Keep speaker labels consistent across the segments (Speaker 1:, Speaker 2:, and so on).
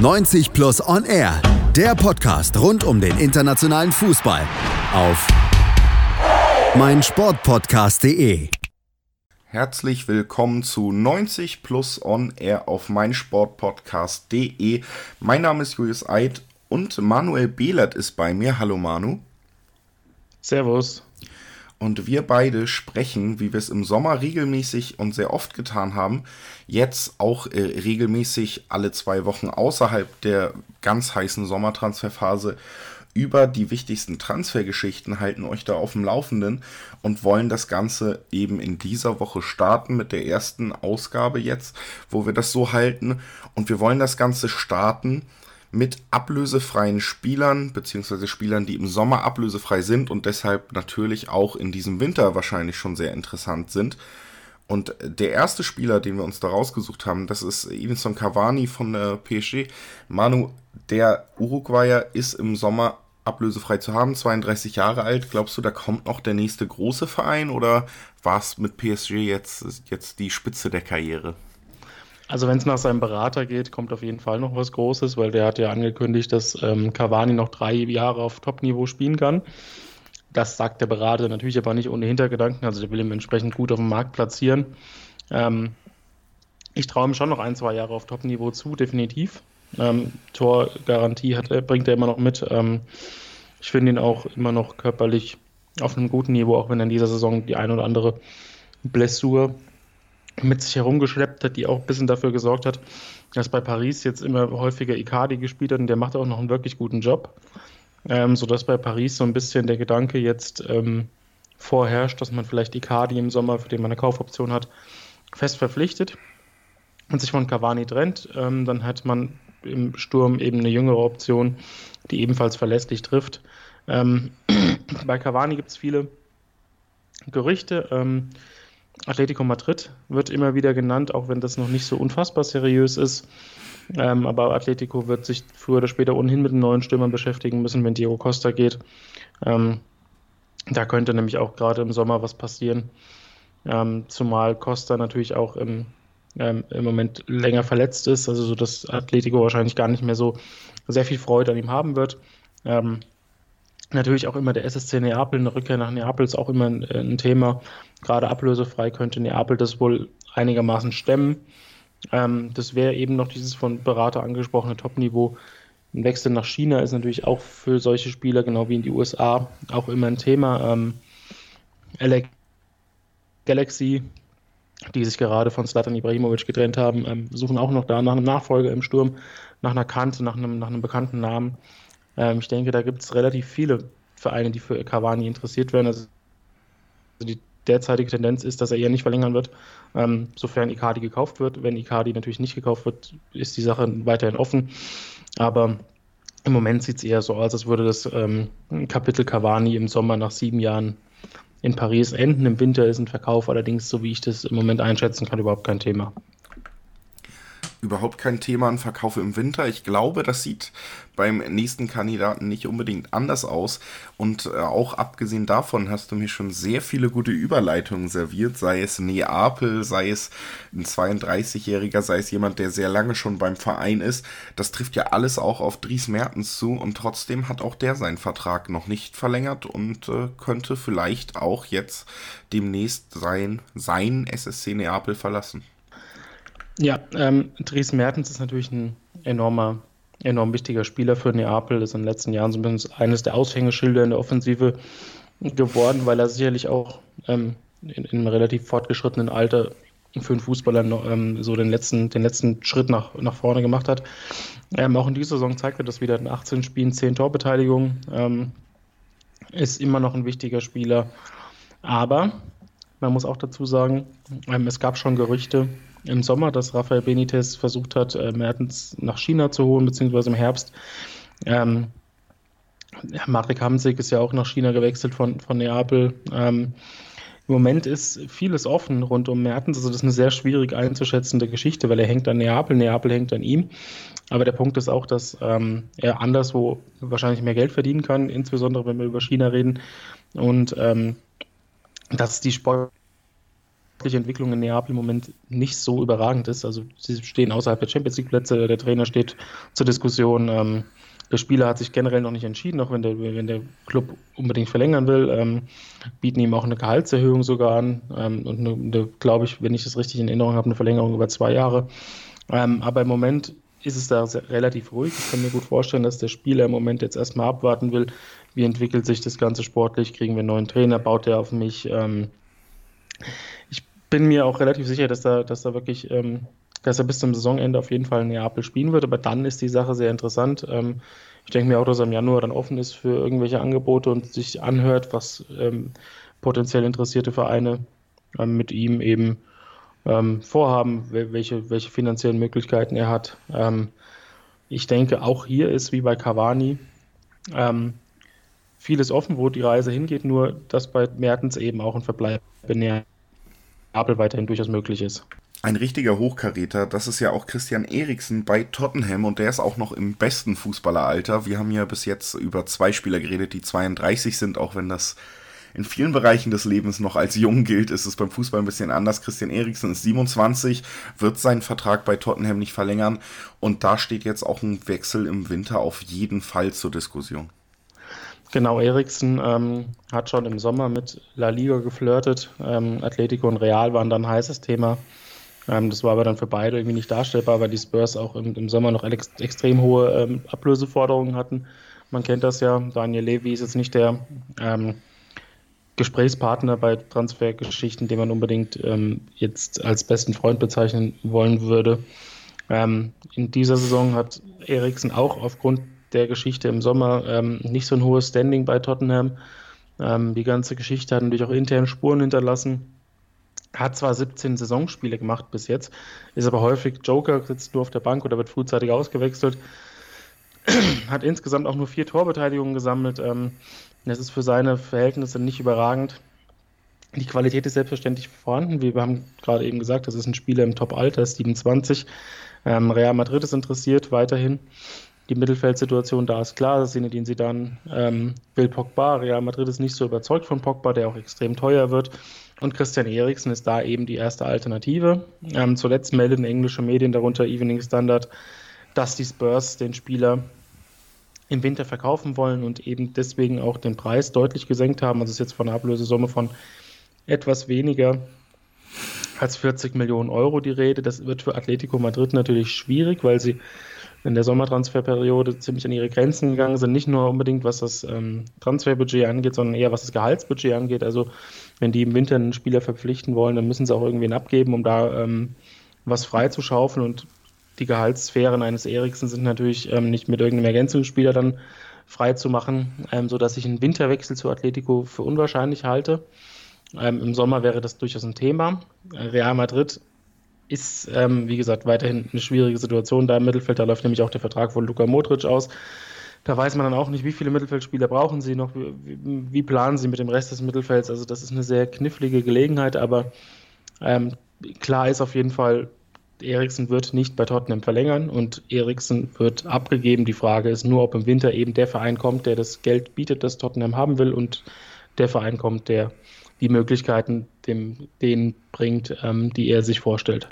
Speaker 1: 90 Plus On Air, der Podcast rund um den internationalen Fußball auf meinsportpodcast.de.
Speaker 2: Herzlich willkommen zu 90 Plus On Air auf meinsportpodcast.de. Mein Name ist Julius Eid und Manuel Behlert ist bei mir. Hallo Manu.
Speaker 3: Servus.
Speaker 2: Und wir beide sprechen, wie wir es im Sommer regelmäßig und sehr oft getan haben, jetzt auch äh, regelmäßig alle zwei Wochen außerhalb der ganz heißen Sommertransferphase über die wichtigsten Transfergeschichten, halten euch da auf dem Laufenden und wollen das Ganze eben in dieser Woche starten mit der ersten Ausgabe jetzt, wo wir das so halten. Und wir wollen das Ganze starten mit ablösefreien Spielern, beziehungsweise Spielern, die im Sommer ablösefrei sind und deshalb natürlich auch in diesem Winter wahrscheinlich schon sehr interessant sind. Und der erste Spieler, den wir uns da rausgesucht haben, das ist Edinson Cavani von der PSG. Manu, der Uruguayer ist im Sommer ablösefrei zu haben, 32 Jahre alt. Glaubst du, da kommt noch der nächste große Verein oder war es mit PSG jetzt, jetzt die Spitze der Karriere?
Speaker 3: Also wenn es nach seinem Berater geht, kommt auf jeden Fall noch was Großes, weil der hat ja angekündigt, dass ähm, Cavani noch drei Jahre auf Top-Niveau spielen kann. Das sagt der Berater natürlich aber nicht ohne Hintergedanken, also der will ihn entsprechend gut auf dem Markt platzieren. Ähm, ich traue ihm schon noch ein, zwei Jahre auf Top-Niveau zu, definitiv. Ähm, Torgarantie hat, bringt er immer noch mit. Ähm, ich finde ihn auch immer noch körperlich auf einem guten Niveau, auch wenn er in dieser Saison die ein oder andere Blessur mit sich herumgeschleppt hat, die auch ein bisschen dafür gesorgt hat, dass bei Paris jetzt immer häufiger Icardi gespielt hat und der macht auch noch einen wirklich guten Job. Ähm, sodass bei Paris so ein bisschen der Gedanke jetzt ähm, vorherrscht, dass man vielleicht Icardi im Sommer, für den man eine Kaufoption hat, fest verpflichtet und sich von Cavani trennt. Ähm, dann hat man im Sturm eben eine jüngere Option, die ebenfalls verlässlich trifft. Ähm, bei Cavani gibt es viele Gerüchte. Ähm, Atletico Madrid wird immer wieder genannt, auch wenn das noch nicht so unfassbar seriös ist. Ähm, aber Atletico wird sich früher oder später ohnehin mit den neuen Stürmern beschäftigen müssen, wenn Diego Costa geht. Ähm, da könnte nämlich auch gerade im Sommer was passieren. Ähm, zumal Costa natürlich auch im, ähm, im Moment länger verletzt ist, also so dass Atletico wahrscheinlich gar nicht mehr so sehr viel Freude an ihm haben wird. Natürlich auch immer der SSC Neapel, eine Rückkehr nach Neapel ist auch immer ein, äh, ein Thema. Gerade ablösefrei könnte Neapel das wohl einigermaßen stemmen. Ähm, das wäre eben noch dieses von Berater angesprochene Topniveau. Ein Wechsel nach China ist natürlich auch für solche Spieler, genau wie in die USA, auch immer ein Thema. Ähm, Galaxy, die sich gerade von Slatan Ibrahimovic getrennt haben, ähm, suchen auch noch da nach einem Nachfolger im Sturm, nach einer Kante, nach einem, nach einem bekannten Namen. Ähm, ich denke, da gibt es relativ viele Vereine, die für Cavani interessiert werden. Also die derzeitige Tendenz ist, dass er eher nicht verlängern wird, ähm, sofern Icardi gekauft wird. Wenn Icardi natürlich nicht gekauft wird, ist die Sache weiterhin offen. Aber im Moment sieht es eher so aus, als würde das ähm, Kapitel Cavani im Sommer nach sieben Jahren in Paris enden. Im Winter ist ein Verkauf allerdings, so wie ich das im Moment einschätzen kann, überhaupt kein Thema
Speaker 2: überhaupt kein Thema ein Verkauf im Winter. Ich glaube, das sieht beim nächsten Kandidaten nicht unbedingt anders aus. Und äh, auch abgesehen davon hast du mir schon sehr viele gute Überleitungen serviert, sei es Neapel, sei es ein 32-Jähriger, sei es jemand, der sehr lange schon beim Verein ist. Das trifft ja alles auch auf Dries Mertens zu und trotzdem hat auch der seinen Vertrag noch nicht verlängert und äh, könnte vielleicht auch jetzt demnächst sein, sein SSC Neapel verlassen.
Speaker 3: Ja, ähm, Dries Mertens ist natürlich ein enormer, enorm wichtiger Spieler für Neapel. Ist in den letzten Jahren bisschen eines der Aushängeschilder in der Offensive geworden, weil er sicherlich auch ähm, in, in, einem relativ fortgeschrittenen Alter für einen Fußballer ähm, so den letzten, den letzten Schritt nach, nach vorne gemacht hat. Ähm, auch in dieser Saison zeigt er das wieder in 18 Spielen, 10 Torbeteiligungen. Ähm, ist immer noch ein wichtiger Spieler. Aber man muss auch dazu sagen, ähm, es gab schon Gerüchte, im Sommer, dass Rafael Benitez versucht hat, äh, Mertens nach China zu holen, beziehungsweise im Herbst. Ähm, Marek Hamsik ist ja auch nach China gewechselt von, von Neapel. Ähm, Im Moment ist vieles offen rund um Mertens. Also das ist eine sehr schwierig einzuschätzende Geschichte, weil er hängt an Neapel, Neapel hängt an ihm. Aber der Punkt ist auch, dass ähm, er anderswo wahrscheinlich mehr Geld verdienen kann, insbesondere wenn wir über China reden. Und ähm, dass die Sport Entwicklung in Neapel im Moment nicht so überragend ist. Also sie stehen außerhalb der Champions League Plätze, der Trainer steht zur Diskussion. Ähm, der Spieler hat sich generell noch nicht entschieden, auch wenn der, wenn der Club unbedingt verlängern will. Ähm, bieten ihm auch eine Gehaltserhöhung sogar an ähm, und eine, eine glaube ich, wenn ich das richtig in Erinnerung habe, eine Verlängerung über zwei Jahre. Ähm, aber im Moment ist es da sehr, relativ ruhig. Ich kann mir gut vorstellen, dass der Spieler im Moment jetzt erstmal abwarten will, wie entwickelt sich das Ganze sportlich, kriegen wir einen neuen Trainer, baut der auf mich. Ähm, ich bin mir auch relativ sicher, dass da, dass da wirklich, ähm, dass er bis zum Saisonende auf jeden Fall in Neapel spielen wird, aber dann ist die Sache sehr interessant. Ähm, ich denke mir auch, dass er im Januar dann offen ist für irgendwelche Angebote und sich anhört, was ähm, potenziell interessierte Vereine ähm, mit ihm eben ähm, vorhaben, welche, welche finanziellen Möglichkeiten er hat. Ähm, ich denke, auch hier ist wie bei Cavani vieles offen, wo die Reise hingeht, nur dass bei Mertens eben auch ein Verbleib in Neapel weiterhin durchaus möglich ist.
Speaker 2: Ein richtiger Hochkaräter, das ist ja auch Christian Eriksen bei Tottenham und der ist auch noch im besten Fußballeralter. Wir haben ja bis jetzt über zwei Spieler geredet, die 32 sind, auch wenn das in vielen Bereichen des Lebens noch als jung gilt, ist es beim Fußball ein bisschen anders. Christian Eriksen ist 27, wird seinen Vertrag bei Tottenham nicht verlängern und da steht jetzt auch ein Wechsel im Winter auf jeden Fall zur Diskussion.
Speaker 3: Genau, Eriksen ähm, hat schon im Sommer mit La Liga geflirtet. Ähm, Atletico und Real waren dann ein heißes Thema. Ähm, das war aber dann für beide irgendwie nicht darstellbar, weil die Spurs auch im, im Sommer noch ex extrem hohe ähm, Ablöseforderungen hatten. Man kennt das ja. Daniel Levy ist jetzt nicht der ähm, Gesprächspartner bei Transfergeschichten, den man unbedingt ähm, jetzt als besten Freund bezeichnen wollen würde. In dieser Saison hat Eriksen auch aufgrund der Geschichte im Sommer ähm, nicht so ein hohes Standing bei Tottenham. Ähm, die ganze Geschichte hat natürlich auch intern Spuren hinterlassen. Hat zwar 17 Saisonspiele gemacht bis jetzt, ist aber häufig Joker, sitzt nur auf der Bank oder wird frühzeitig ausgewechselt. hat insgesamt auch nur vier Torbeteiligungen gesammelt. Ähm, das ist für seine Verhältnisse nicht überragend. Die Qualität ist selbstverständlich vorhanden. Wir haben gerade eben gesagt, das ist ein Spieler im Top-Alter, 27. Ähm, Real Madrid ist interessiert weiterhin. Die Mittelfeldsituation da ist klar. Zinedine Zidane ähm, will Pogba. Real Madrid ist nicht so überzeugt von Pogba, der auch extrem teuer wird. Und Christian Eriksen ist da eben die erste Alternative. Ähm, zuletzt melden englische Medien, darunter Evening Standard, dass die Spurs den Spieler im Winter verkaufen wollen und eben deswegen auch den Preis deutlich gesenkt haben. Also ist jetzt von einer Ablösesumme von etwas weniger als 40 Millionen Euro die Rede. Das wird für Atletico Madrid natürlich schwierig, weil sie in der Sommertransferperiode ziemlich an ihre Grenzen gegangen sind. Nicht nur unbedingt, was das ähm, Transferbudget angeht, sondern eher, was das Gehaltsbudget angeht. Also, wenn die im Winter einen Spieler verpflichten wollen, dann müssen sie auch irgendwen abgeben, um da ähm, was freizuschaufeln. Und die Gehaltssphären eines Eriksen sind natürlich ähm, nicht mit irgendeinem Ergänzungsspieler dann frei zu machen, ähm, sodass ich einen Winterwechsel zu Atletico für unwahrscheinlich halte. Ähm, Im Sommer wäre das durchaus ein Thema. Real Madrid ist, ähm, wie gesagt, weiterhin eine schwierige Situation da im Mittelfeld. Da läuft nämlich auch der Vertrag von Luka Modric aus. Da weiß man dann auch nicht, wie viele Mittelfeldspieler brauchen sie noch, wie, wie planen sie mit dem Rest des Mittelfelds. Also das ist eine sehr knifflige Gelegenheit, aber ähm, klar ist auf jeden Fall, Eriksen wird nicht bei Tottenham verlängern und Eriksen wird abgegeben. Die Frage ist nur, ob im Winter eben der Verein kommt, der das Geld bietet, das Tottenham haben will und der Verein kommt, der die Möglichkeiten dem, denen bringt, ähm, die er sich vorstellt.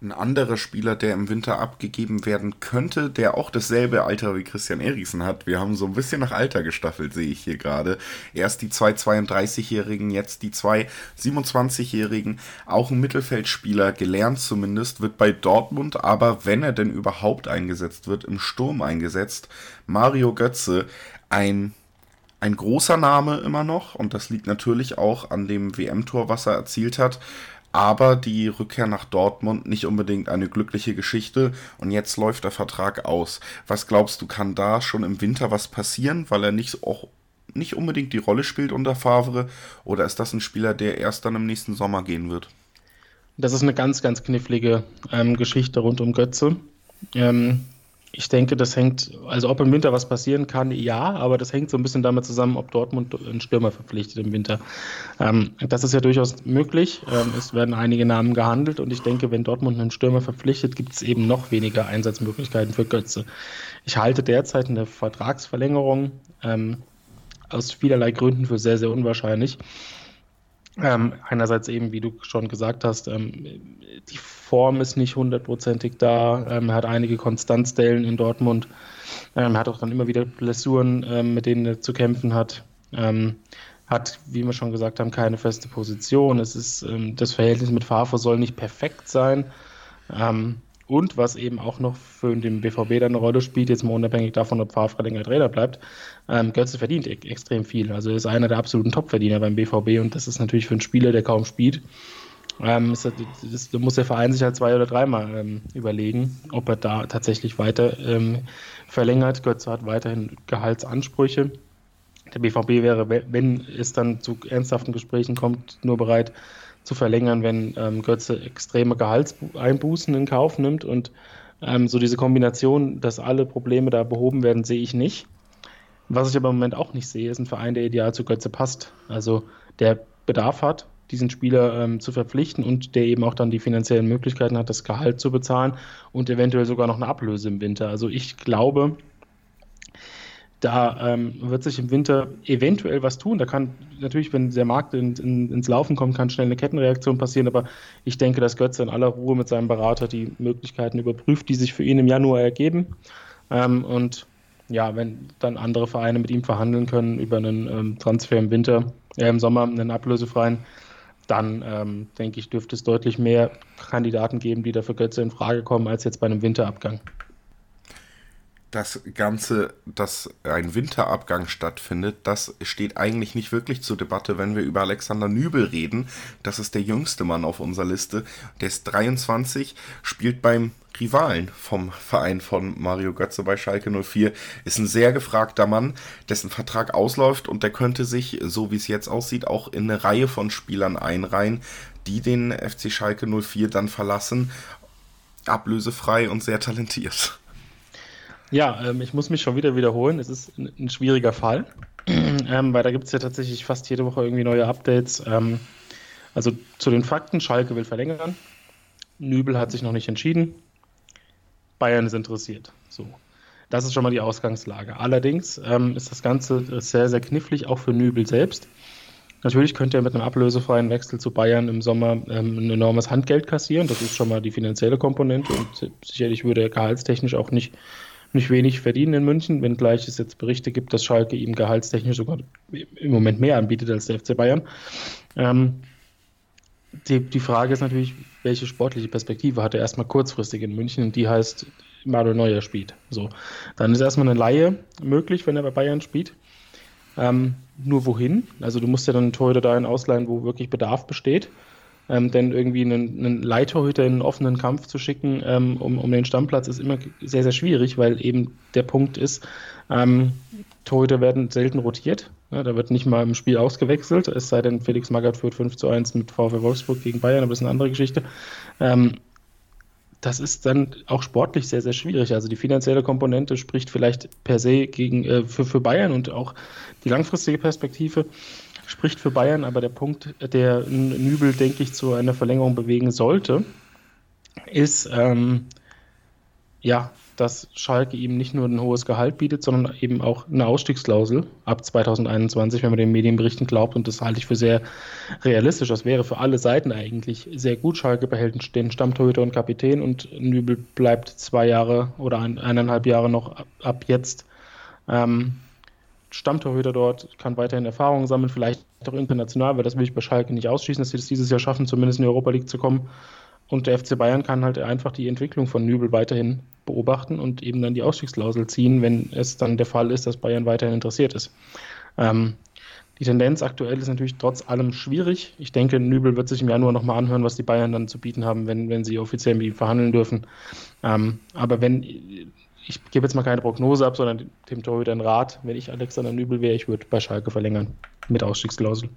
Speaker 2: Ein anderer Spieler, der im Winter abgegeben werden könnte, der auch dasselbe Alter wie Christian Eriksen hat. Wir haben so ein bisschen nach Alter gestaffelt, sehe ich hier gerade. Erst die zwei 32-Jährigen, jetzt die zwei 27-Jährigen. Auch ein Mittelfeldspieler, gelernt zumindest, wird bei Dortmund, aber wenn er denn überhaupt eingesetzt wird, im Sturm eingesetzt. Mario Götze, ein ein großer Name immer noch und das liegt natürlich auch an dem WM-Tor, was er erzielt hat aber die Rückkehr nach Dortmund nicht unbedingt eine glückliche Geschichte und jetzt läuft der Vertrag aus. Was glaubst du, kann da schon im Winter was passieren, weil er nicht auch nicht unbedingt die Rolle spielt unter Favre oder ist das ein Spieler, der erst dann im nächsten Sommer gehen wird?
Speaker 3: Das ist eine ganz, ganz knifflige ähm, Geschichte rund um Götze. Ähm, ich denke, das hängt, also ob im Winter was passieren kann, ja, aber das hängt so ein bisschen damit zusammen, ob Dortmund einen Stürmer verpflichtet im Winter. Ähm, das ist ja durchaus möglich. Ähm, es werden einige Namen gehandelt und ich denke, wenn Dortmund einen Stürmer verpflichtet, gibt es eben noch weniger Einsatzmöglichkeiten für Götze. Ich halte derzeit eine Vertragsverlängerung ähm, aus vielerlei Gründen für sehr, sehr unwahrscheinlich. Ähm, einerseits eben, wie du schon gesagt hast, ähm, die Form ist nicht hundertprozentig da. Ähm, er hat einige Konstanzdellen in Dortmund. Ähm, er hat auch dann immer wieder Blessuren, ähm, mit denen er zu kämpfen hat. Ähm, hat, wie wir schon gesagt haben, keine feste Position. Es ist, das Verhältnis mit Favre soll nicht perfekt sein. Und was eben auch noch für den BVB dann eine Rolle spielt, jetzt mal unabhängig davon, ob Favre länger Trainer bleibt, ähm, Götze verdient e extrem viel. Also ist einer der absoluten Topverdiener beim BVB und das ist natürlich für einen Spieler, der kaum spielt, ähm, ist, da muss der Verein sich halt zwei oder dreimal ähm, überlegen, ob er da tatsächlich weiter ähm, verlängert. Götze hat weiterhin Gehaltsansprüche. Der BVB wäre, wenn es dann zu ernsthaften Gesprächen kommt, nur bereit zu verlängern, wenn ähm, Götze extreme Gehaltseinbußen in Kauf nimmt. Und ähm, so diese Kombination, dass alle Probleme da behoben werden, sehe ich nicht. Was ich aber im Moment auch nicht sehe, ist ein Verein, der ideal zu Götze passt. Also der Bedarf hat, diesen Spieler ähm, zu verpflichten und der eben auch dann die finanziellen Möglichkeiten hat, das Gehalt zu bezahlen und eventuell sogar noch eine Ablöse im Winter. Also ich glaube, da ähm, wird sich im Winter eventuell was tun. Da kann natürlich, wenn der Markt in, in, ins Laufen kommt, kann schnell eine Kettenreaktion passieren. Aber ich denke, dass Götze in aller Ruhe mit seinem Berater die Möglichkeiten überprüft, die sich für ihn im Januar ergeben. Ähm, und ja, wenn dann andere Vereine mit ihm verhandeln können über einen ähm, Transfer im Winter, äh, im Sommer, einen ablösefreien, dann ähm, denke ich, dürfte es deutlich mehr Kandidaten geben, die dafür Götze in Frage kommen, als jetzt bei einem Winterabgang
Speaker 2: das Ganze, dass ein Winterabgang stattfindet, das steht eigentlich nicht wirklich zur Debatte, wenn wir über Alexander Nübel reden. Das ist der jüngste Mann auf unserer Liste. Der ist 23, spielt beim Rivalen vom Verein von Mario Götze bei Schalke 04. Ist ein sehr gefragter Mann, dessen Vertrag ausläuft und der könnte sich, so wie es jetzt aussieht, auch in eine Reihe von Spielern einreihen, die den FC Schalke 04 dann verlassen. Ablösefrei und sehr talentiert.
Speaker 3: Ja, ähm, ich muss mich schon wieder wiederholen. Es ist ein, ein schwieriger Fall, ähm, weil da gibt es ja tatsächlich fast jede Woche irgendwie neue Updates. Ähm, also zu den Fakten, Schalke will verlängern. Nübel hat sich noch nicht entschieden. Bayern ist interessiert. So. Das ist schon mal die Ausgangslage. Allerdings ähm, ist das Ganze sehr, sehr knifflig, auch für Nübel selbst. Natürlich könnte er mit einem ablösefreien Wechsel zu Bayern im Sommer ähm, ein enormes Handgeld kassieren. Das ist schon mal die finanzielle Komponente und sicherlich würde er gehaltstechnisch auch nicht nicht wenig verdienen in München, wenngleich es jetzt Berichte gibt, dass Schalke ihm gehaltstechnisch sogar im Moment mehr anbietet als der FC Bayern. Ähm, die, die Frage ist natürlich, welche sportliche Perspektive hat er erstmal kurzfristig in München und die heißt, Manuel Neuer spielt. So, dann ist erstmal eine Laie möglich, wenn er bei Bayern spielt. Ähm, nur wohin? Also du musst ja dann einen Torhüter dahin ausleihen, wo wirklich Bedarf besteht. Ähm, denn irgendwie einen, einen Leittorhüter in einen offenen Kampf zu schicken, ähm, um, um den Stammplatz, ist immer sehr, sehr schwierig, weil eben der Punkt ist, ähm, Torhüter werden selten rotiert. Ja, da wird nicht mal im Spiel ausgewechselt, es sei denn, Felix Magath führt 5 zu 1 mit VfL Wolfsburg gegen Bayern, aber das ist eine andere Geschichte. Ähm, das ist dann auch sportlich sehr, sehr schwierig. Also die finanzielle Komponente spricht vielleicht per se gegen, äh, für, für Bayern und auch die langfristige Perspektive spricht für Bayern, aber der Punkt, der Nübel, denke ich, zu einer Verlängerung bewegen sollte, ist, ähm, ja, dass Schalke ihm nicht nur ein hohes Gehalt bietet, sondern eben auch eine Ausstiegsklausel ab 2021, wenn man den Medienberichten glaubt. Und das halte ich für sehr realistisch. Das wäre für alle Seiten eigentlich sehr gut. Schalke behält den Stammtorhüter und Kapitän und Nübel bleibt zwei Jahre oder ein, eineinhalb Jahre noch ab, ab jetzt ähm, Stammtorhüter dort, kann weiterhin Erfahrungen sammeln, vielleicht auch international, weil das will ich bei Schalke nicht ausschließen, dass sie das dieses Jahr schaffen, zumindest in die Europa League zu kommen. Und der FC Bayern kann halt einfach die Entwicklung von Nübel weiterhin beobachten und eben dann die Ausstiegsklausel ziehen, wenn es dann der Fall ist, dass Bayern weiterhin interessiert ist. Ähm, die Tendenz aktuell ist natürlich trotz allem schwierig. Ich denke, Nübel wird sich im Januar nochmal anhören, was die Bayern dann zu bieten haben, wenn, wenn sie offiziell mit ihm verhandeln dürfen. Ähm, aber wenn ich gebe jetzt mal keine Prognose ab, sondern dem Torhüter einen Rat. Wenn ich Alexander Nübel wäre, ich würde bei Schalke verlängern. Mit Ausstiegsklausel.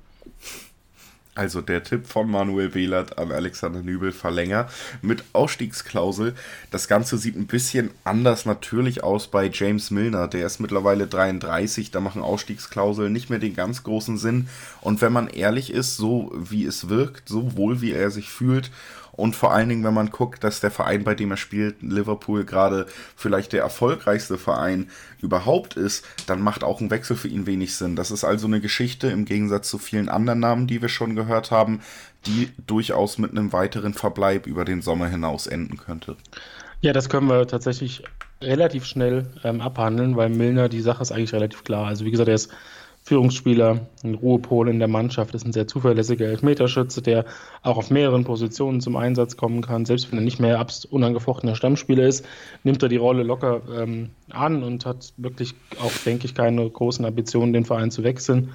Speaker 2: Also der Tipp von Manuel Behlert an Alexander Nübel verlänger mit Ausstiegsklausel. Das Ganze sieht ein bisschen anders natürlich aus bei James Milner. Der ist mittlerweile 33, da machen Ausstiegsklauseln nicht mehr den ganz großen Sinn. Und wenn man ehrlich ist, so wie es wirkt, so wohl wie er sich fühlt Und vor allen Dingen, wenn man guckt, dass der Verein, bei dem er spielt, Liverpool gerade vielleicht der erfolgreichste Verein überhaupt ist, dann macht auch ein Wechsel für ihn wenig Sinn. Das ist also eine Geschichte im Gegensatz zu vielen anderen Namen, die wir schon gehört haben, die durchaus mit einem weiteren Verbleib über den Sommer hinaus enden könnte.
Speaker 3: Ja, das können wir tatsächlich relativ schnell ähm, abhandeln, weil Milner, die Sache ist eigentlich relativ klar. Also wie gesagt, er ist Führungsspieler, ein Ruhepol in der Mannschaft, ist ein sehr zuverlässiger Elfmeterschütze, der auch auf mehreren Positionen zum Einsatz kommen kann. Selbst wenn er nicht mehr unangefochtener Stammspieler ist, nimmt er die Rolle locker ähm, an und hat wirklich auch, denke ich, keine großen Ambitionen, den Verein zu wechseln.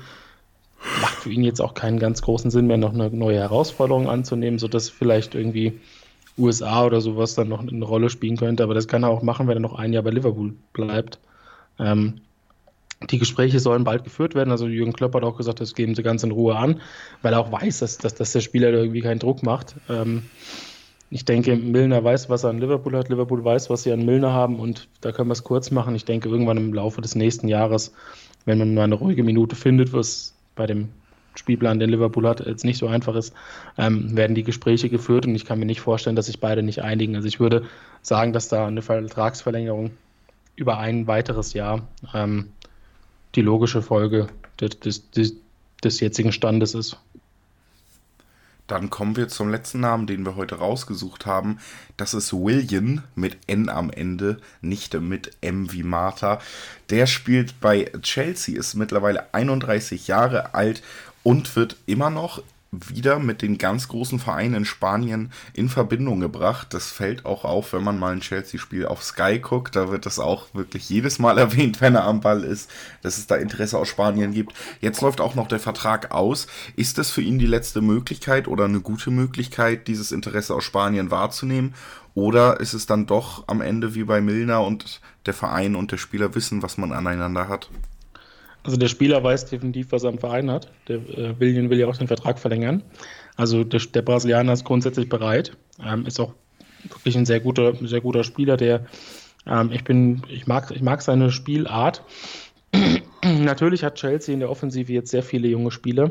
Speaker 3: Macht für ihn jetzt auch keinen ganz großen Sinn mehr, noch eine neue Herausforderung anzunehmen, sodass vielleicht irgendwie USA oder sowas dann noch eine Rolle spielen könnte. Aber das kann er auch machen, wenn er noch ein Jahr bei Liverpool bleibt. Ähm, die Gespräche sollen bald geführt werden. Also Jürgen Klopp hat auch gesagt, das geben sie ganz in Ruhe an, weil er auch weiß, dass, dass, dass der Spieler da irgendwie keinen Druck macht. Ähm, ich denke, Milner weiß, was er an Liverpool hat. Liverpool weiß, was sie an Milner haben. Und da können wir es kurz machen. Ich denke, irgendwann im Laufe des nächsten Jahres, wenn man mal eine ruhige Minute findet, was bei dem Spielplan, den Liverpool hat, jetzt nicht so einfach ist, ähm, werden die Gespräche geführt. Und ich kann mir nicht vorstellen, dass sich beide nicht einigen. Also ich würde sagen, dass da eine Vertragsverlängerung über ein weiteres Jahr ähm, die logische Folge des, des, des, jetzigen Standes ist.
Speaker 2: Dann kommen wir zum letzten Namen, den wir heute rausgesucht haben. Das ist William mit N am Ende, nicht mit M wie Martha. Der spielt bei Chelsea, ist mittlerweile 31 Jahre alt und wird immer noch wieder mit den ganz großen Vereinen in Spanien in Verbindung gebracht. Das fällt auch auf, wenn man mal ein Chelsea-Spiel auf Sky guckt. Da wird das auch wirklich jedes Mal erwähnt, wenn er am Ball ist, dass es da Interesse aus Spanien gibt. Jetzt läuft auch noch der Vertrag aus. Ist das für ihn die letzte Möglichkeit oder eine gute Möglichkeit, dieses Interesse aus Spanien wahrzunehmen? Oder ist es dann doch am Ende wie bei Milner und der Verein und der Spieler wissen, was man aneinander hat?
Speaker 3: Also der Spieler weiß definitiv, was er im Verein hat. Der äh, William will ja auch den Vertrag verlängern. Also der, der Brasilianer ist grundsätzlich bereit. Ähm, ist auch wirklich ein sehr guter, sehr guter Spieler, der ähm, ich bin, ich mag, ich mag seine Spielart. Natürlich hat Chelsea in der Offensive jetzt sehr viele junge Spieler.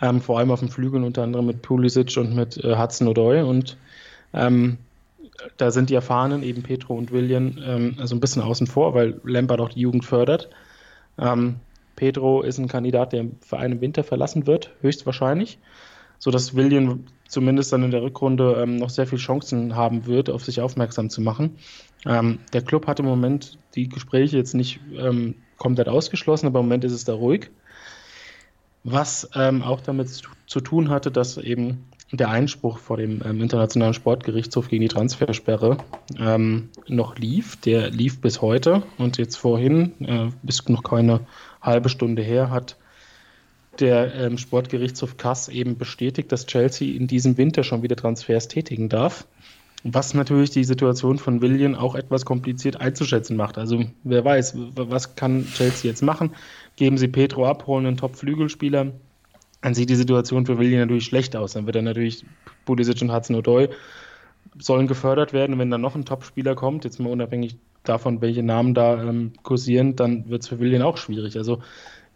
Speaker 3: Ähm, vor allem auf dem Flügel, unter anderem mit Pulisic und mit äh, Hudson Odoi. Und ähm, da sind die Erfahrenen, eben Petro und William, ähm, so ein bisschen außen vor, weil Lampard auch die Jugend fördert. Ähm, Pedro ist ein Kandidat, der im Verein im Winter verlassen wird, höchstwahrscheinlich, sodass William zumindest dann in der Rückrunde ähm, noch sehr viele Chancen haben wird, auf sich aufmerksam zu machen. Ähm, der Club hat im Moment die Gespräche jetzt nicht ähm, komplett ausgeschlossen, aber im Moment ist es da ruhig. Was ähm, auch damit zu, zu, tun hatte, dass eben der Einspruch vor dem ähm, Internationalen Sportgerichtshof gegen die Transfersperre ähm, noch lief. Der lief bis heute und jetzt vorhin, äh, bis noch keine halbe Stunde her, hat der ähm, Sportgerichtshof Kass eben bestätigt, dass Chelsea in diesem Winter schon wieder Transfers tätigen darf. Was natürlich die Situation von William auch etwas kompliziert einzuschätzen macht. Also wer weiß, was kann Chelsea jetzt machen? Geben sie Petro ab, holen einen Top-Flügelspieler, dann sieht die Situation für Willi natürlich schlecht aus. Dann wird er natürlich Pulisic und Hudson-Odoi sollen gefördert werden. Und wenn dann noch ein Top-Spieler kommt, jetzt mal unabhängig davon, welche Namen da ähm, kursieren, dann wird es für Willian auch schwierig. Also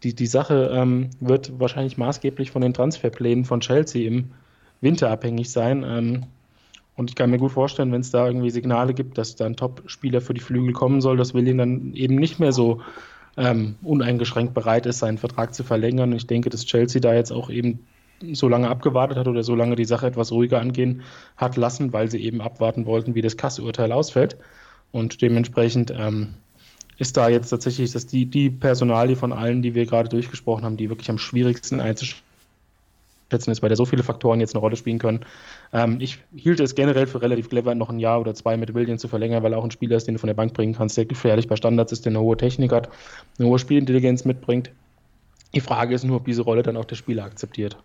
Speaker 3: die, die Sache ähm, wird wahrscheinlich maßgeblich von den Transferplänen von Chelsea im Winter abhängig sein. Ähm, und ich kann mir gut vorstellen, wenn es da irgendwie Signale gibt, dass da ein Top-Spieler für die Flügel kommen soll, dass Willian dann eben nicht mehr so ähm, uneingeschränkt bereit ist, seinen Vertrag zu verlängern. Ich denke, dass Chelsea da jetzt auch eben so lange abgewartet hat oder so lange die Sache etwas ruhiger angehen hat lassen, weil sie eben abwarten wollten, wie das Kassurteil ausfällt. Und dementsprechend ähm, ist da jetzt tatsächlich dass die, die Personalie von allen, die wir gerade durchgesprochen haben, die wirklich am schwierigsten einzuschätzen ist, weil da so viele Faktoren jetzt eine Rolle spielen können. Ähm, ich hielt es generell für relativ clever, noch ein Jahr oder zwei mit Williams zu verlängern, weil er auch ein Spieler ist, den du von der Bank bringen kannst, der gefährlich bei Standards ist, der eine hohe Technik hat, eine hohe Spielintelligenz mitbringt. Die Frage ist nur, ob diese Rolle dann auch der Spieler akzeptiert.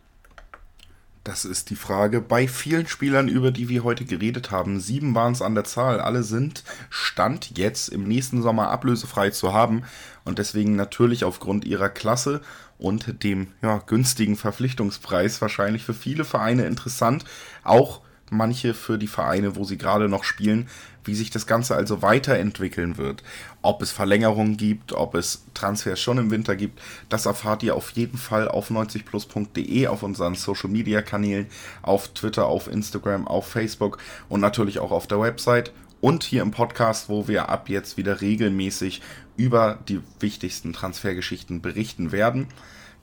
Speaker 2: Das ist die Frage. Bei vielen Spielern, über die wir heute geredet haben, sieben waren es an der Zahl, alle sind Stand jetzt im nächsten Sommer ablösefrei zu haben und deswegen natürlich aufgrund ihrer Klasse und dem ja, günstigen Verpflichtungspreis wahrscheinlich für viele Vereine interessant. Auch manche für die Vereine, wo sie gerade noch spielen, wie sich das Ganze also weiterentwickeln wird. Ob es Verlängerungen gibt, ob es Transfers schon im Winter gibt, das erfahrt ihr auf jeden Fall auf 90plus.de, auf unseren Social Media Kanälen, auf Twitter, auf Instagram, auf Facebook und natürlich auch auf der Website und hier im Podcast, wo wir ab jetzt wieder regelmäßig über die wichtigsten Transfergeschichten berichten werden.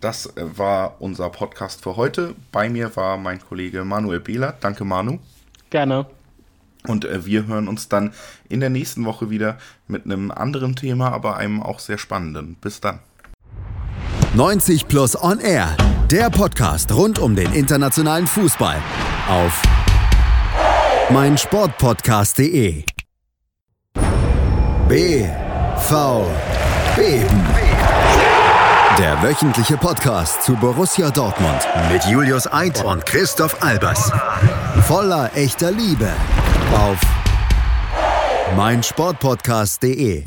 Speaker 2: Das äh, war unser Podcast für heute. Bei mir war mein Kollege Manuel Behler. Danke, Manu.
Speaker 3: Gerne.
Speaker 2: Und äh, wir hören uns dann in der nächsten Woche wieder mit einem anderen Thema, aber einem auch sehr spannenden. Bis dann.
Speaker 1: 90 Plus On Air, der Podcast rund um den internationalen Fußball auf meinsportpodcast.de. BVB. Der wöchentliche Podcast zu Borussia Dortmund mit Julius Eid und Christoph Albers. Voller echter Liebe auf meinsportpodcast.de.